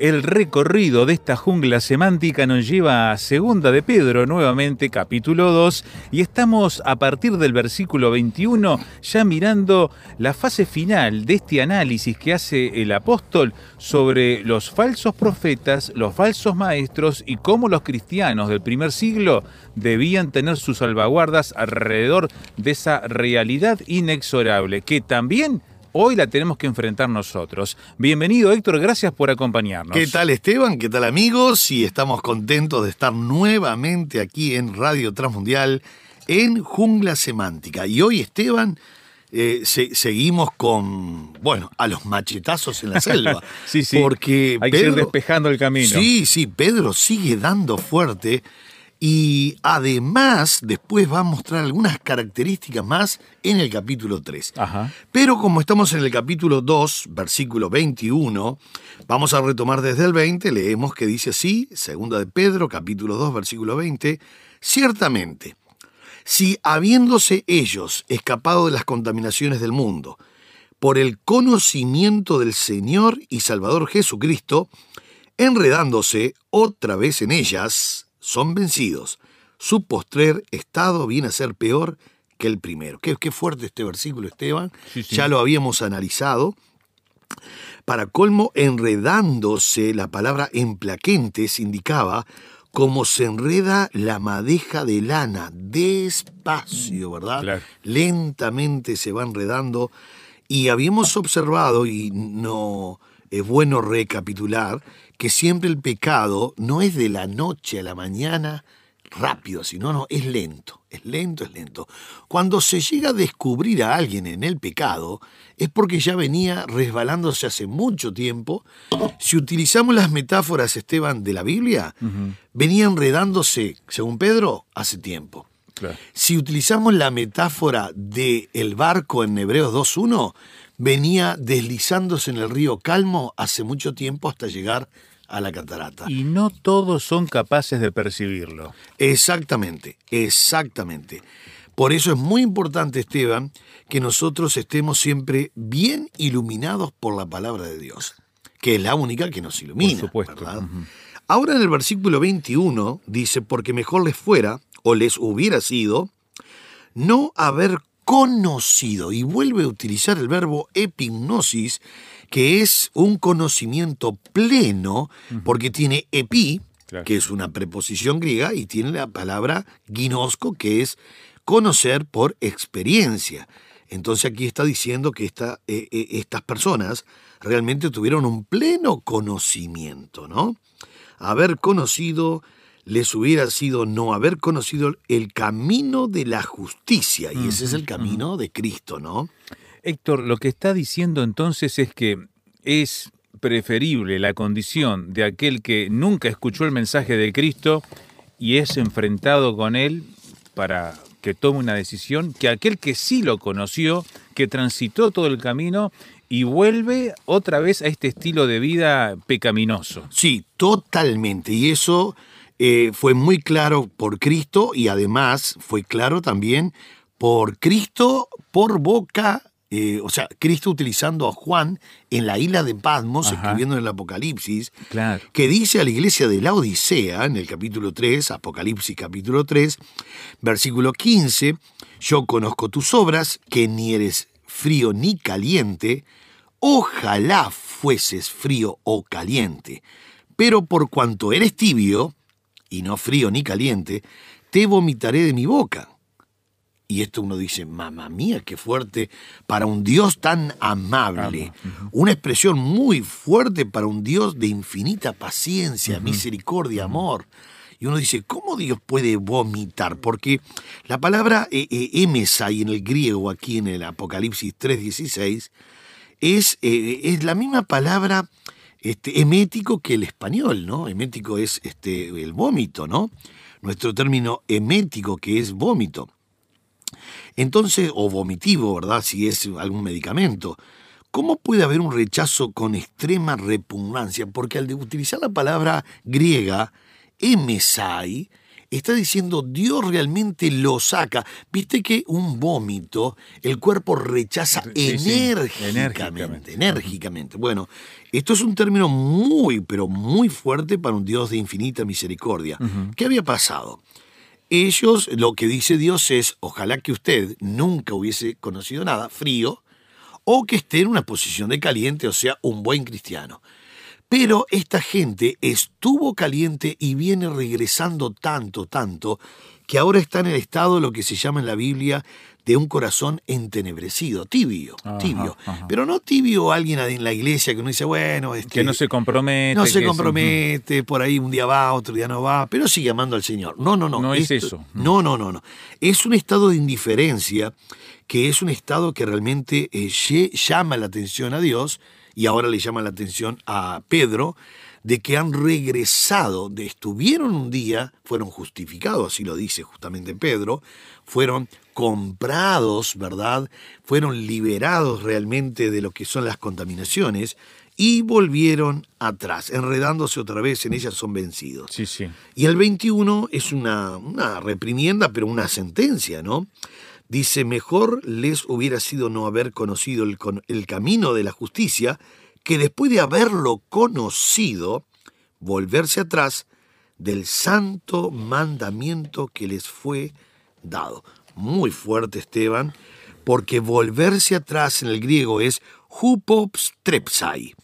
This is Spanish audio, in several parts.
El recorrido de esta jungla semántica nos lleva a Segunda de Pedro, nuevamente capítulo 2, y estamos a partir del versículo 21 ya mirando la fase final de este análisis que hace el apóstol sobre los falsos profetas, los falsos maestros y cómo los cristianos del primer siglo debían tener sus salvaguardas alrededor de esa realidad inexorable que también hoy la tenemos que enfrentar nosotros. Bienvenido Héctor, gracias por acompañarnos. ¿Qué tal Esteban? ¿Qué tal amigos? Y estamos contentos de estar nuevamente aquí en Radio Transmundial en Jungla Semántica. Y hoy Esteban, eh, se- seguimos con, bueno, a los machetazos en la selva. Sí, sí. Porque Hay que ir despejando el camino. Sí, sí, Pedro sigue dando fuerte y además después va a mostrar algunas características más en el capítulo 3. Ajá. Pero como estamos en el capítulo 2, versículo 21, vamos a retomar desde el 20, leemos que dice así, segunda de Pedro, capítulo 2, versículo 20, ciertamente, si habiéndose ellos escapado de las contaminaciones del mundo, por el conocimiento del Señor y Salvador Jesucristo, enredándose otra vez en ellas, son vencidos. Su postrer estado viene a ser peor que el primero. Qué, qué fuerte este versículo, Esteban. Sí, sí. Ya lo habíamos analizado. Para colmo, enredándose, la palabra emplaquentes indicaba como se enreda la madeja de lana, despacio, ¿verdad? Claro. Lentamente se va enredando. Y habíamos observado, y no es bueno recapitular, que siempre el pecado no es de la noche a la mañana rápido, sino no, es lento, es lento, es lento. Cuando se llega a descubrir a alguien en el pecado, es porque ya venía resbalándose hace mucho tiempo. Si utilizamos las metáforas, Esteban, de la Biblia, venía enredándose, según Pedro, hace tiempo. Claro. Si utilizamos la metáfora del el barco en Hebreos 2.1, venía deslizándose en el río Calmo hace mucho tiempo hasta llegar a la catarata. Y no todos son capaces de percibirlo. Exactamente, exactamente. Por eso es muy importante, Esteban, que nosotros estemos siempre bien iluminados por la palabra de Dios, que es la única que nos ilumina. Por supuesto. ¿verdad? Ahora en el versículo 21 dice, porque mejor les fuera, o les hubiera sido, no haber conocido, y vuelve a utilizar el verbo epignosis, que es un conocimiento pleno, porque tiene epi, Claro. que es una preposición griega, y tiene la palabra ginosco, que es conocer por experiencia. Entonces aquí está diciendo que esta- eh, eh, estas personas realmente tuvieron un pleno conocimiento, ¿no? Haber conocido les hubiera sido no haber conocido el camino de la justicia, y ese es el camino de Cristo, ¿no? Héctor, lo que está diciendo entonces es que es preferible la condición de aquel que nunca escuchó el mensaje de Cristo y es enfrentado con él para que tome una decisión, que aquel que sí lo conoció, que transitó todo el camino y vuelve otra vez a este estilo de vida pecaminoso. Sí, totalmente. Y eso eh, fue muy claro por Cristo y además fue claro también por Cristo por boca, eh, o sea, Cristo utilizando a Juan en la isla de Patmos, Ajá. escribiendo en el Apocalipsis, Claro. que dice a la iglesia de la Odisea, en el capítulo 3, Apocalipsis capítulo 3, versículo 15, yo conozco tus obras, que ni eres frío ni caliente, ojalá fueses frío o caliente. Pero por cuanto eres tibio, y no frío ni caliente, te vomitaré de mi boca. Y esto uno dice, mamá mía, qué fuerte para un Dios tan amable. Una expresión muy fuerte para un Dios de infinita paciencia, misericordia, amor. Y uno dice, ¿cómo Dios puede vomitar? Porque la palabra eh, eh, emesai en el griego, aquí en el Apocalipsis 3.16, es, eh, es la misma palabra este, emético que el español, ¿no? Emético es este, el vómito, ¿no? Nuestro término emético, que es vómito. Entonces, o vomitivo, ¿verdad? Si es algún medicamento. ¿Cómo puede haber un rechazo con extrema repugnancia? Porque al utilizar la palabra griega, emesai, está diciendo Dios realmente lo saca. Viste que un vómito el cuerpo rechaza enérgicamente, enérgicamente. Bueno, esto es un término muy, pero muy fuerte para un Dios de infinita misericordia. ¿Qué había pasado? Ellos, lo que dice Dios es, ojalá que usted nunca hubiese conocido nada, frío, o que esté en una posición de caliente, o sea, un buen cristiano. Pero esta gente estuvo caliente y viene regresando tanto, tanto, que ahora está en el estado de lo que se llama en la Biblia de un corazón entenebrecido, tibio, tibio. Pero no tibio alguien en la iglesia que uno dice, bueno, este, que no se compromete. No se compromete, por ahí un día va, otro día no va, pero sigue amando al Señor. No, no, no. No es eso. No, no, no, no. Es un estado de indiferencia que es un estado que realmente eh, llama la atención a Dios y ahora le llama la atención a Pedro, de que han regresado, de estuvieron un día, fueron justificados, así lo dice justamente Pedro, fueron comprados, ¿verdad? Fueron liberados realmente de lo que son las contaminaciones y volvieron atrás, enredándose otra vez en ellas son vencidos. Sí, sí. Y el 21 es una, una reprimienda, pero una sentencia, ¿no? Dice, mejor les hubiera sido no haber conocido el, el, camino de la justicia que después de haberlo conocido, volverse atrás del santo mandamiento que les fue dado. Muy fuerte, Esteban, porque volverse atrás en el griego es hupopstrepsai.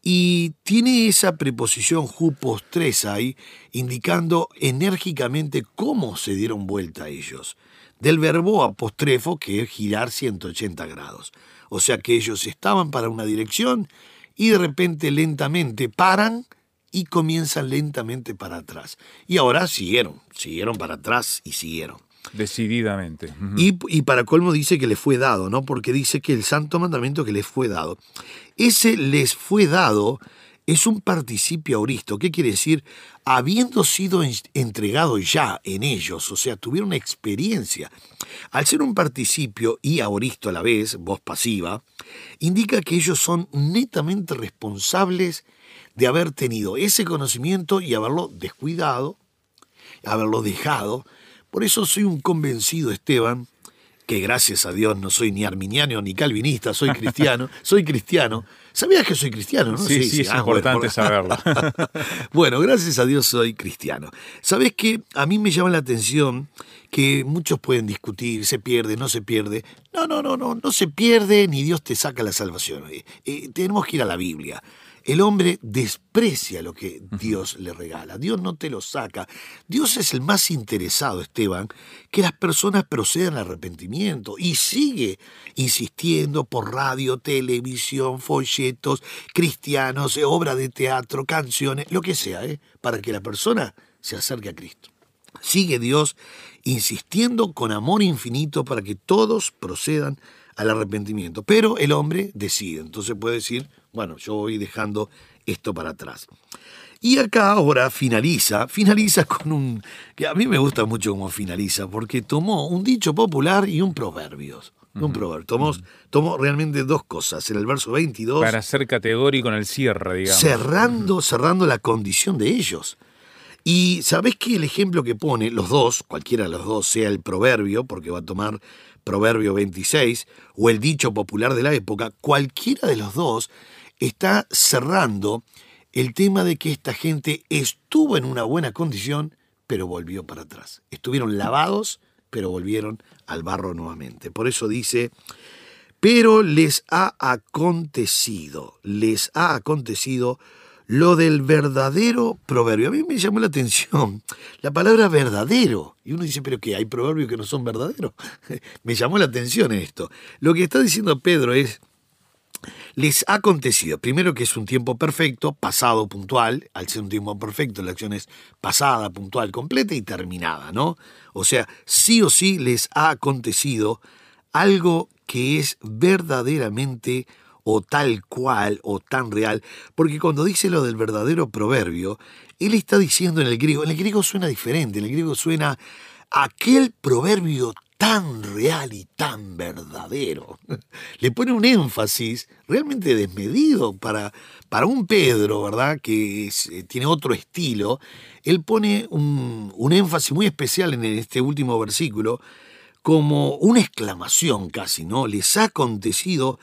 Y tiene esa preposición hupostresai indicando enérgicamente cómo se dieron vuelta a ellos del verbo apostrefo, que es girar 180 grados. O sea que ellos estaban para una dirección y de repente lentamente paran y comienzan lentamente para atrás. Y ahora siguieron, siguieron para atrás y siguieron. Decididamente. y, y, para colmo dice que les fue dado, ¿no? Porque dice que el santo mandamiento que les fue dado. Ese les fue dado es un participio auristo. ¿Qué quiere decir? Habiendo sido entregado ya en ellos, o sea, tuvieron experiencia. Al ser un participio y auristo a la vez, voz pasiva, indica que ellos son netamente responsables de haber tenido ese conocimiento y haberlo descuidado, haberlo dejado. Por eso soy un convencido, Esteban, que gracias a Dios no soy ni arminiano ni calvinista, soy cristiano, soy cristiano ¿Sabías que soy cristiano? ¿no? Sí, sí, es ah, importante saberlo. bueno, gracias a Dios soy cristiano. ¿Sabes qué? A mí me llama la atención que muchos pueden discutir, se pierde, no se pierde. No, no, no, no, no se pierde ni Dios te saca la salvación. Eh, eh, tenemos que ir a la Biblia. El hombre desprecia lo que Dios le regala. Dios no te lo saca. Dios es el más interesado, Esteban, que las personas procedan al arrepentimiento y sigue insistiendo por radio, televisión, folletos, cristianos, obra de teatro, canciones, lo que sea, ¿eh? para que la persona se acerque a Cristo. Sigue Dios insistiendo con amor infinito para que todos procedan al arrepentimiento. Pero el hombre decide, entonces puede decir, bueno, yo voy dejando esto para atrás. Y acá ahora finaliza, finaliza con un, que a mí me gusta mucho cómo finaliza, porque tomó un dicho popular y un proverbio. Un proverbio. Tomó, tomó, realmente dos cosas. En el verso 22. Para ser categórico en el cierre, digamos. Cerrando, cerrando la condición de ellos. Y sabés que el ejemplo que pone, los dos, cualquiera de los dos, sea el proverbio, porque va a tomar Proverbio 26, o el dicho popular de la época, cualquiera de los dos está cerrando el tema de que esta gente estuvo en una buena condición, pero volvió para atrás. Estuvieron lavados, pero volvieron al barro nuevamente. Por eso dice, Pero les ha acontecido, les ha acontecido lo del verdadero proverbio. A mí me llamó la atención la palabra verdadero. Y uno dice, pero ¿qué? ¿Hay proverbios que no son verdaderos? me llamó la atención esto. Lo que está diciendo Pedro es, les ha acontecido, primero que es un tiempo perfecto, pasado puntual, al ser un tiempo perfecto, la acción es pasada, puntual, completa y terminada, ¿no? O sea, sí o sí les ha acontecido algo que es verdaderamente o tal cual o tan real, porque cuando dice lo del verdadero proverbio, él está diciendo en el griego, en el griego suena diferente, en el griego suena aquel proverbio tan real y tan verdadero. Le pone un énfasis realmente desmedido para, para un Pedro, ¿verdad? Que eh, tiene otro estilo. Él pone un, un énfasis muy especial en este último versículo, como una exclamación casi, ¿no? Les ha acontecido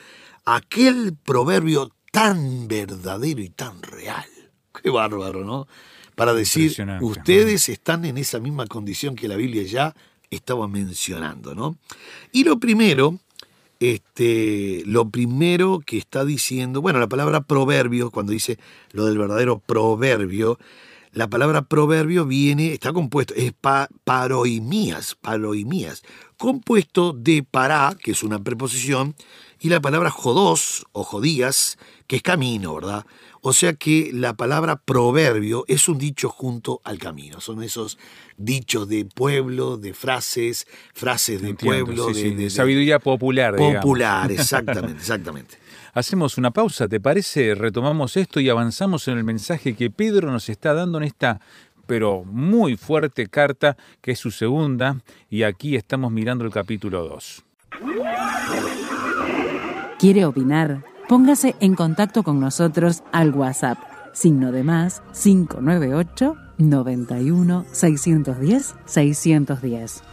aquel proverbio tan verdadero y tan real. Qué bárbaro, ¿no? Para decir, ustedes están en esa misma condición que la Biblia ya estaba mencionando, ¿no? Y lo primero, este, lo primero que está diciendo, bueno, la palabra proverbio, cuando dice lo del verdadero proverbio, la palabra proverbio viene, está compuesto, es pa, paroimías, paroimías, compuesto de para, que es una preposición, y la palabra jodos o jodías, que es camino, ¿verdad? O sea que la palabra proverbio es un dicho junto al camino. Son esos dichos de pueblo, de frases, frases de pueblo, de, sabiduría popular. Popular, exactamente, exactamente. Hacemos una pausa, ¿te parece? Retomamos esto y avanzamos en el mensaje que Pedro nos está dando en esta pero muy fuerte carta, que es su segunda, y aquí estamos mirando el capítulo 2. ¿Quiere opinar? Póngase en contacto con nosotros al WhatsApp, signo de más 598 91 610 610.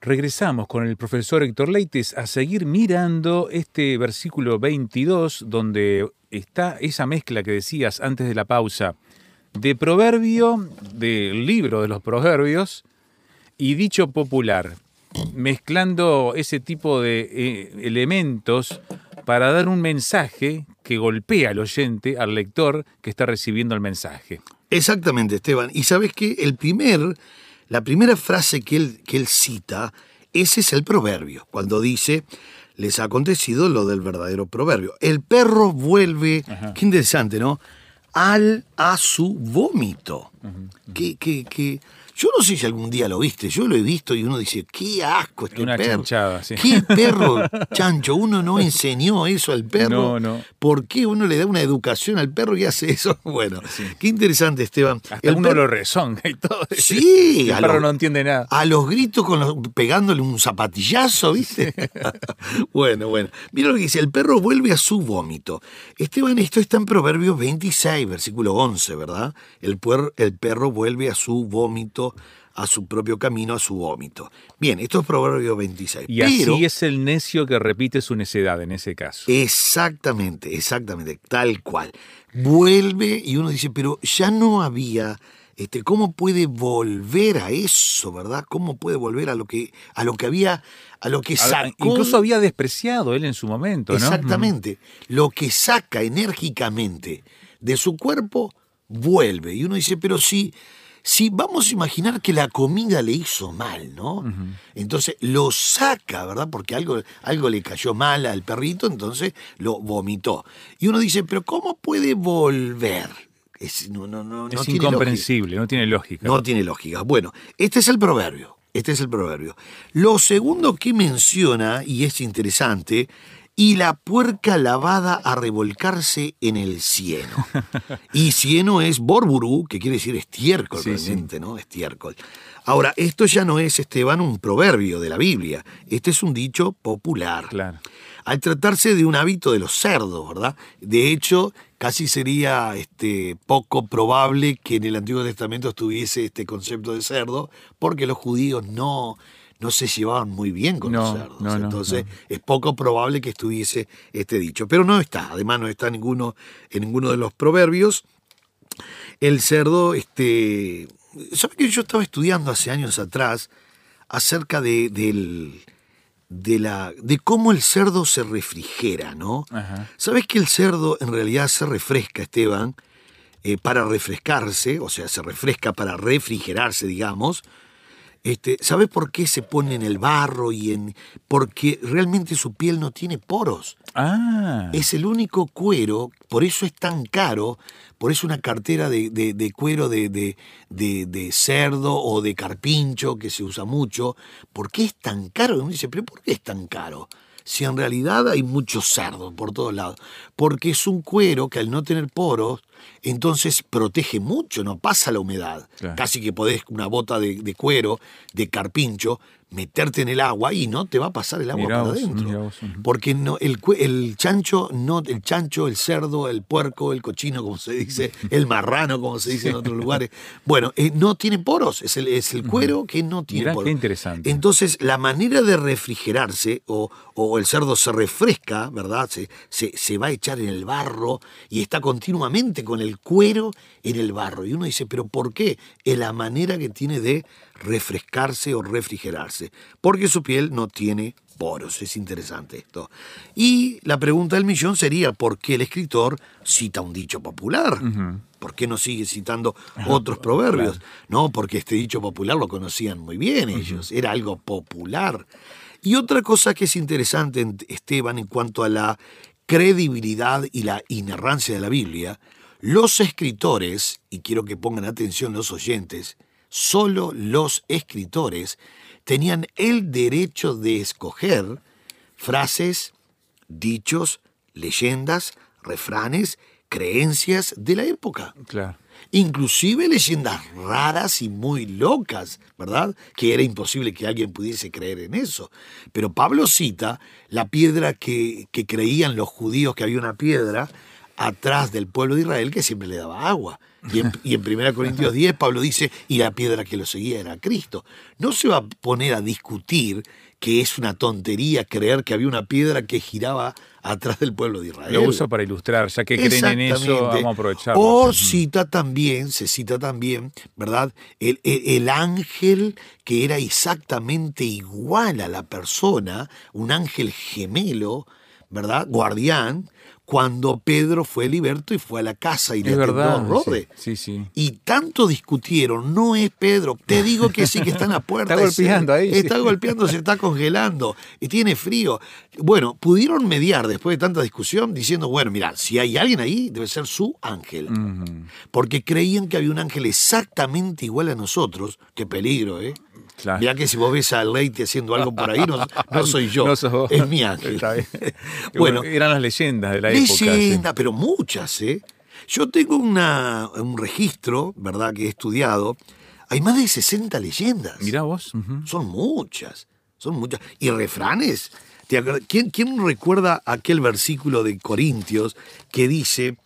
Regresamos con el profesor Héctor Leites a seguir mirando este versículo 22 donde está esa mezcla que decías antes de la pausa de proverbio, del libro de los proverbios y dicho popular mezclando ese tipo de eh, elementos para dar un mensaje que golpea al oyente, al lector que está recibiendo el mensaje. Exactamente, Esteban. Y sabes que el primer, la primera frase que él, que él cita, ese es el proverbio, cuando dice, les ha acontecido lo del verdadero proverbio. El perro vuelve, qué interesante, ¿no? Al a su vómito. Que, que, yo no sé si algún día lo viste, yo lo he visto y uno dice, qué asco este Una perro. Chanchada, sí. Qué perro chancho, uno no enseñó eso al perro. No, no. ¿Por qué uno le da una educación al perro y hace eso? Bueno, qué interesante, Esteban. Hasta el uno lo rezonga y todo. Sí, el perro no entiende nada. A los gritos con los, pegándole un zapatillazo, ¿viste? bueno, bueno. Mira lo que dice, el perro vuelve a su vómito. Esteban, esto está en Proverbios 26, versículo 11, ¿verdad? El, el perro vuelve a su vómito a su propio camino, a su vómito. Bien, esto es Proverbio 26. Y así es el necio que repite su necedad en ese caso. Exactamente, exactamente, tal cual. Vuelve y uno dice, pero ya no había... Este, ¿Cómo puede volver a eso, verdad? ¿Cómo puede volver a lo que, a lo que había, a lo que sacó? Incluso había despreciado él en su momento, ¿no? Exactamente. Lo que saca enérgicamente de su cuerpo, vuelve. Y uno dice, pero sí, si vamos a imaginar que la comida le hizo mal, ¿no? Entonces lo saca, ¿verdad? Porque algo, algo le cayó mal al perrito, entonces lo vomitó. Y uno dice, pero ¿cómo puede volver? Es, no, no, no, es incomprensible, no tiene lógica. No tiene lógica. Bueno, este es el proverbio. Este es el proverbio. Lo segundo que menciona, y es interesante, y la puerca lavada a revolcarse en el cieno. Y cieno es borburu, que quiere decir estiércol realmente, ¿no? Estiércol. Ahora, esto ya no es, Esteban, un proverbio de la Biblia. Este es un dicho popular. Claro. Al tratarse de un hábito de los cerdos, ¿verdad? De hecho, casi sería este, poco probable que en el Antiguo Testamento estuviese este concepto de cerdo, porque los judíos no no se llevaban muy bien con los cerdos. Entonces es poco probable que estuviese este dicho. Pero no está, además no está ninguno, en ninguno de los proverbios. El cerdo, este. ¿Sabe que yo estaba estudiando hace años atrás acerca de, del, de, la, de cómo el cerdo se refrigera, ¿no? Ajá. ¿Sabes que el cerdo en realidad se refresca, Esteban, eh, para refrescarse, o sea, se refresca para refrigerarse, digamos? Este, ¿Sabes por qué se pone en el barro y en... Porque realmente su piel no tiene poros. Ah. Es el único cuero, por eso es tan caro, por eso una cartera de, de- de cuero de, de- de- de cerdo o de carpincho que se usa mucho. ¿Por qué es tan caro? Uno dice, pero ¿por qué es tan caro? Si en realidad hay mucho cerdo por todos lados. Porque es un cuero que al no tener poros, entonces protege mucho, no pasa la humedad. Claro. Casi que podés una bota de, de cuero, de carpincho, meterte en el agua y no te va a pasar el agua Mirá para adentro. vos. Porque no, el, el chancho, no, el chancho, el cerdo, el puerco, el cochino, como se dice, el marrano, como se dice en otros lugares, bueno, eh, no tiene poros, es el, es el cuero que no tiene Mirá poros. qué interesante. Entonces, la manera de refrigerarse, o, o el cerdo se refresca, ¿verdad? Se, se, se va a echar en el barro y está continuamente con el cuero en el barro. Y uno dice, ¿pero por qué? Es la manera que tiene de refrescarse o refrigerarse. Porque su piel no tiene poros. Es interesante esto. Y la pregunta del millón sería, ¿por qué el escritor cita un dicho popular? ¿Por qué no sigue citando otros proverbios? No, porque este dicho popular lo conocían muy bien ellos, era algo popular. Y otra cosa que es interesante, Esteban, en cuanto a la credibilidad y la inerrancia de la Biblia, los escritores, y quiero que pongan atención los oyentes, solo los escritores tenían el derecho de escoger frases, dichos, leyendas, refranes, creencias de la época. Claro. Inclusive leyendas raras y muy locas, ¿verdad? Que era imposible que alguien pudiese creer en eso. Pero Pablo cita la piedra que, que creían los judíos que había una piedra atrás del pueblo de Israel que siempre le daba agua. Y en, y en 1 Corintios 10 Pablo dice, y la piedra que lo seguía era Cristo. No se va a poner a discutir que es una tontería creer que había una piedra que giraba atrás del pueblo de Israel. Lo uso para ilustrar, ya que creen en eso, vamos a aprovecharlo. O cita también, se cita también, ¿verdad? El, el- el ángel que era exactamente igual a la persona, un ángel gemelo, ¿verdad? Guardián, cuando Pedro fue liberto y fue a la casa y le Es atendió verdad. Rode. Sí, sí. sí. Y tanto discutieron, no es Pedro, te digo que sí, que está en la puerta. Está golpeando ahí. Está golpeando, se está congelando y tiene frío. Bueno, pudieron mediar después de tanta discusión diciendo, bueno, mira, si hay alguien ahí, debe ser su ángel. Porque creían que había un ángel exactamente igual a nosotros. Qué peligro, ¿eh? Claro. Mirá que si vos ves a Leite haciendo algo por ahí, no, no soy yo, No sos vos. es mi ángel. Bueno, eran las leyendas de la época. Leyenda, pero muchas, ¿eh? Yo tengo una, un registro, ¿verdad?, que he estudiado. Hay más de 60 leyendas. Mirá vos. Son muchas, son muchas. ¿Y refranes? ¿Quién, quién recuerda aquel versículo de Corintios que dice,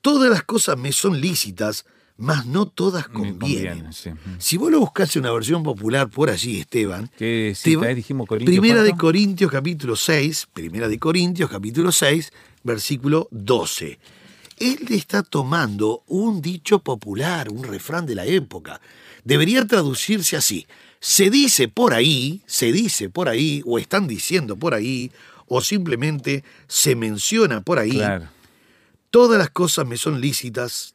todas las cosas me son lícitas, mas no todas convienen? conviene, sí. Ujú. Si vos lo buscas en una versión popular por allí, Esteban, ¿Qué te cita va- es? Dijimos Corintios. Primera de. Corintios capítulo 6, Primera de Corintios capítulo 6, versículo 12. Él está tomando un dicho popular, un refrán de la época. Debería traducirse así. Se dice por ahí, se dice por ahí, o están diciendo por ahí, o simplemente se menciona por ahí. Claro. Todas las cosas me son lícitas.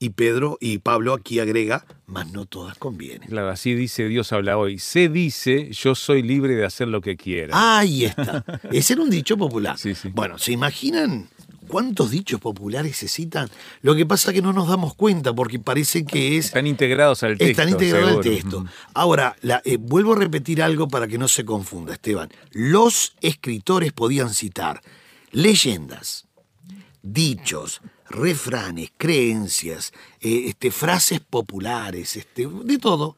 Y Pedro y Pablo aquí agrega, mas no todas convienen. Claro, así dice Dios habla hoy. Se dice, yo soy libre de hacer lo que quiera. Ahí está. Ese era un dicho popular. Sí, sí. Bueno, ¿se imaginan cuántos dichos populares se citan? Lo que pasa es que no nos damos cuenta porque parece que es... Están integrados al texto. Están integrados al texto. Ahora, la- eh, vuelvo a repetir algo para que no se confunda, Esteban. Los escritores podían citar leyendas, dichos, refranes, creencias, eh, este, frases populares, este, de todo.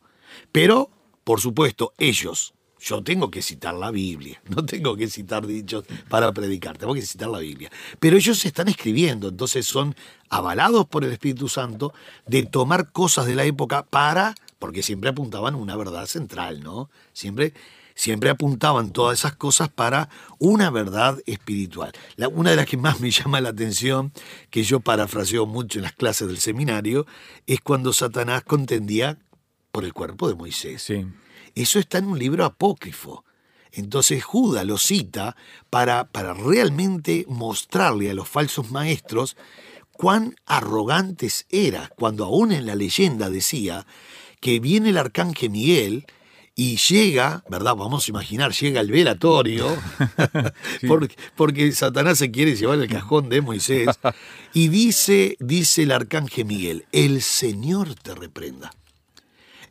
Pero, por supuesto, ellos, yo tengo que citar la Biblia, no tengo que citar dichos para predicar, tengo que citar la Biblia. Pero ellos están escribiendo, entonces son avalados por el Espíritu Santo de tomar cosas de la época para, porque siempre apuntaban una verdad central, ¿no? Siempre siempre apuntaban todas esas cosas para una verdad espiritual. La- una de las que más me llama la atención, que yo parafraseo mucho en las clases del seminario, es cuando Satanás contendía por el cuerpo de Moisés. Sí. Eso está en un libro apócrifo. Entonces Judas lo cita para, para realmente mostrarle a los falsos maestros cuán arrogantes eran, cuando aún en la leyenda decía que viene el arcángel Miguel y llega, ¿verdad? Vamos a imaginar, llega el velatorio, porque, porque, Satanás se quiere llevar el cajón de Moisés, y dice, dice el arcángel Miguel, el Señor te reprenda.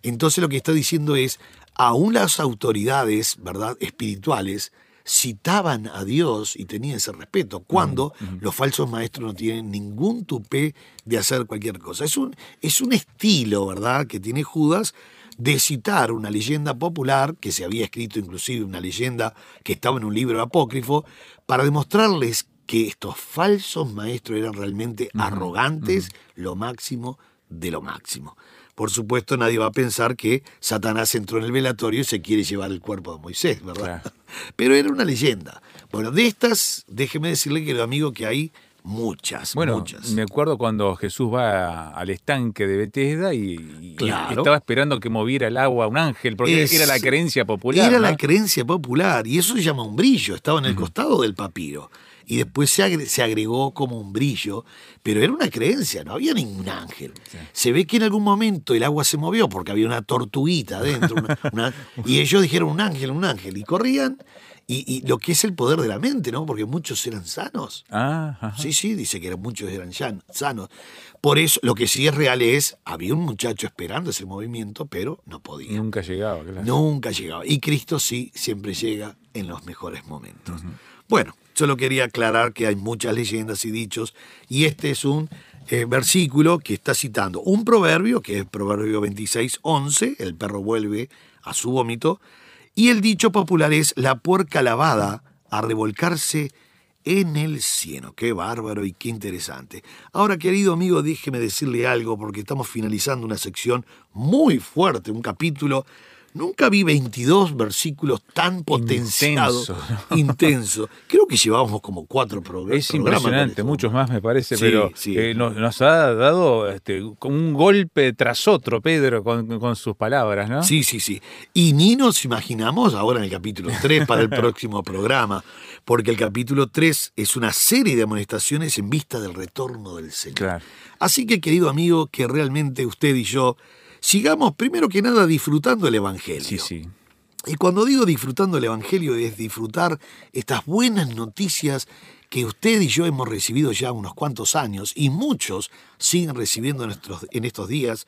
Entonces lo que está diciendo es, aún las autoridades, ¿verdad?, espirituales, citaban a Dios y tenían ese respeto, cuando los falsos maestros no tienen ningún tupé de hacer cualquier cosa. Es un, es un estilo, ¿verdad?, que tiene Judas de citar una leyenda popular, que se había escrito inclusive una leyenda que estaba en un libro apócrifo, para demostrarles que estos falsos maestros eran realmente arrogantes, lo máximo de lo máximo. Por supuesto, nadie va a pensar que Satanás entró en el velatorio y se quiere llevar el cuerpo de Moisés, ¿verdad? Pero era una leyenda. Bueno, de estas, déjeme decirle, querido amigo, que hay muchas, bueno, muchas. Me acuerdo cuando Jesús va al estanque de Bethesda y, estaba esperando que moviera el agua un ángel, porque era la creencia popular. Era la creencia popular, y eso se llama un brillo, estaba en el costado del papiro y después se, agregó como un brillo, pero era una creencia, no había ningún ángel. Se ve que en algún momento el agua se movió porque había una tortuguita adentro, y ellos dijeron un ángel, un ángel, y corrían. Y, lo que es el poder de la mente, ¿no? Porque muchos eran sanos. Ah, sí, sí, dice que muchos eran sanos. Por eso, lo que sí es real es, había un muchacho esperando ese movimiento, pero no podía. Nunca llegaba, claro. Nunca llegaba. Y Cristo sí, siempre llega en los mejores momentos. Bueno, Solo quería aclarar que hay muchas leyendas y dichos, y este es un eh, versículo que está citando un proverbio, que es Proverbio 26, 11, el perro vuelve a su vómito, y el dicho popular es la puerca lavada a revolcarse en el cielo. Qué bárbaro y qué interesante. Ahora, querido amigo, déjeme decirle algo porque estamos finalizando una sección muy fuerte, un capítulo Nunca vi 22 versículos tan potenciados, intenso. Creo que llevábamos como cuatro programas. Es impresionante, muchos más me parece, pero eh, nos, ha dado este, un golpe tras otro, Pedro, con, sus palabras, ¿no? Sí, sí, sí. Y ni nos imaginamos ahora en el capítulo 3 para el próximo programa, porque el capítulo 3 es una serie de amonestaciones en vista del retorno del Señor. Así que, querido amigo, que realmente usted y yo sigamos primero que nada disfrutando el Evangelio. Sí, sí. Y cuando digo disfrutando el Evangelio es disfrutar estas buenas noticias que usted y yo hemos recibido ya unos cuantos años y muchos siguen recibiendo en estos, en estos días.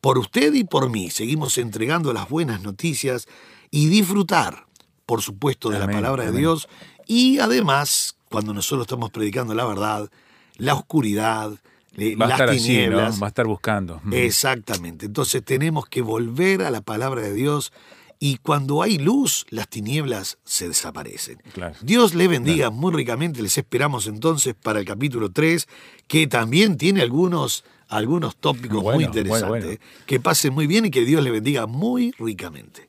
Por usted y por mí seguimos entregando las buenas noticias y disfrutar, por supuesto, de la palabra de Dios y además, cuando nosotros estamos predicando la verdad, la oscuridad, va las tinieblas. Va a estar buscando. Exactamente. Entonces tenemos que volver a la palabra de Dios y cuando hay luz, las tinieblas se desaparecen. Dios le bendiga muy ricamente. Les esperamos entonces para el capítulo 3, que también tiene algunos, algunos tópicos muy interesantes. Que pasen muy bien y que Dios le bendiga muy ricamente.